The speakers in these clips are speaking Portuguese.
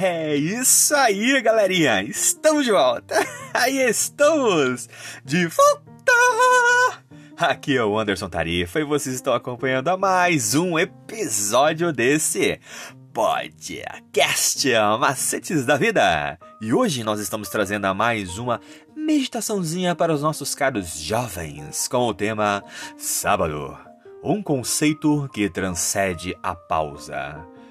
É isso aí, galerinha! Estamos de volta! Aí estamos! De volta! Aqui é o Anderson Tarifa e vocês estão acompanhando a mais um episódio desse podcast Macetes da Vida. E hoje nós estamos trazendo a mais uma meditaçãozinha para os nossos caros jovens com o tema Sábado. Um conceito que transcende a pausa.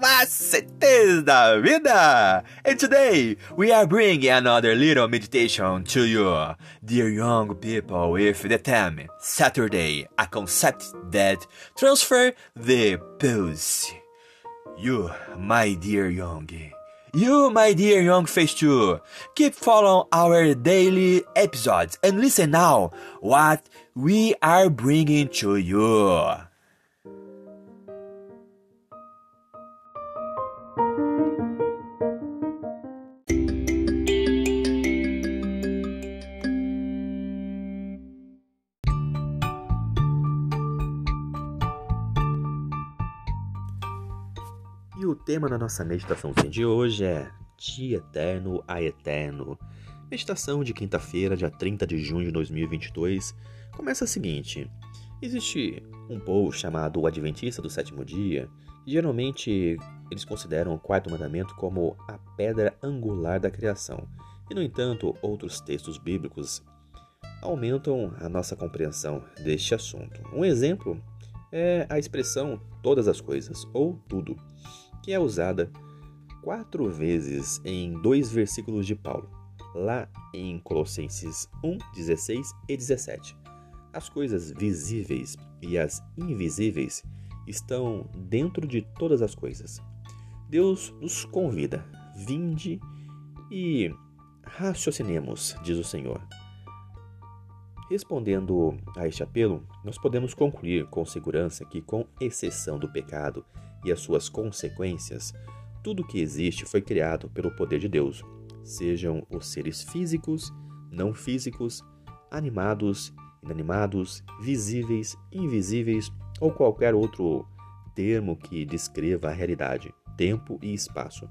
Macetes da Vida! And today we are bringing another little meditation to you, dear young people, with the theme Saturday, a concept that transfer the pulse. You, my dear young, you, my dear young face too, keep following our daily episodes and listen now what we are bringing to you. Tema da nossa meditação de hoje é De Eterno a Eterno. Meditação de quinta-feira, dia 30 de junho de 2022, começa a seguinte: Existe um povo chamado Adventista do Sétimo Dia, e geralmente eles consideram o quarto mandamento como a pedra angular da criação. E, no entanto, outros textos bíblicos aumentam a nossa compreensão deste assunto. Um exemplo é a expressão todas as coisas ou tudo que é usada quatro vezes em dois versículos de Paulo, lá em Colossenses 1, 16 e 17. As coisas visíveis e as invisíveis estão dentro de todas as coisas. Deus nos convida, vinde e raciocinemos, diz o Senhor. Respondendo a este apelo, nós podemos concluir com segurança que, com exceção do pecado e as suas consequências, tudo que existe foi criado pelo poder de Deus, sejam os seres físicos, não físicos, animados, inanimados, visíveis, invisíveis ou qualquer outro termo que descreva a realidade, tempo e espaço.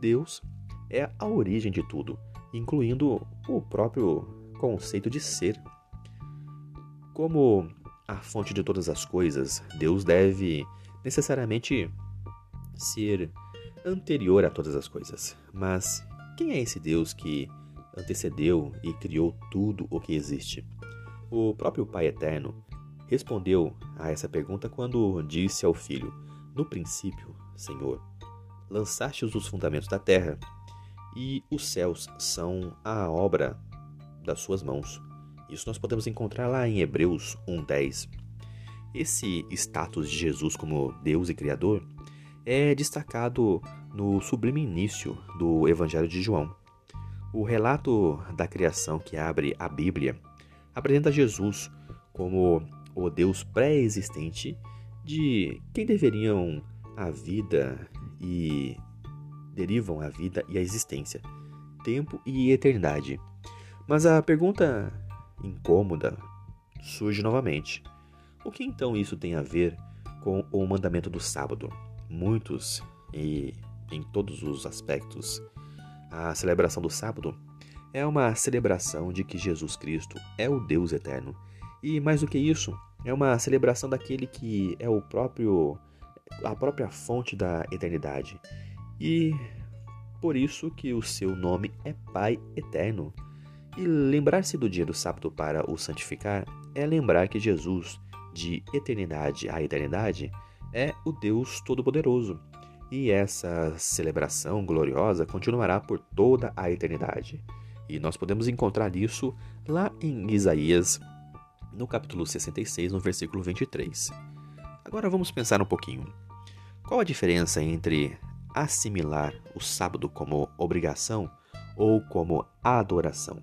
Deus é a origem de tudo, incluindo o próprio conceito de ser. Como a fonte de todas as coisas, Deus deve necessariamente ser anterior a todas as coisas. Mas quem é esse Deus que antecedeu e criou tudo o que existe? O próprio Pai Eterno respondeu a essa pergunta quando disse ao filho: No princípio, Senhor, lançaste os fundamentos da terra, e os céus são a obra das suas mãos. Isso nós podemos encontrar lá em Hebreus 1:10. Esse status de Jesus como Deus e Criador é destacado no sublime início do Evangelho de João. O relato da criação que abre a Bíblia apresenta Jesus como o Deus pré-existente de quem deveriam a vida e derivam a vida e a existência, tempo e eternidade. Mas a pergunta incômoda surge novamente. O que então isso tem a ver com o mandamento do sábado? Muitos e em todos os aspectos, a celebração do sábado é uma celebração de que Jesus Cristo é o Deus eterno. E mais do que isso, é uma celebração daquele que é o próprio a própria fonte da eternidade. E por isso que o seu nome é Pai Eterno. E lembrar-se do dia do sábado para o santificar é lembrar que Jesus de eternidade a eternidade, é o Deus Todo-Poderoso. E essa celebração gloriosa continuará por toda a eternidade. E nós podemos encontrar isso lá em Isaías, no capítulo 66, no versículo 23. Agora vamos pensar um pouquinho. Qual a diferença entre assimilar o sábado como obrigação ou como adoração?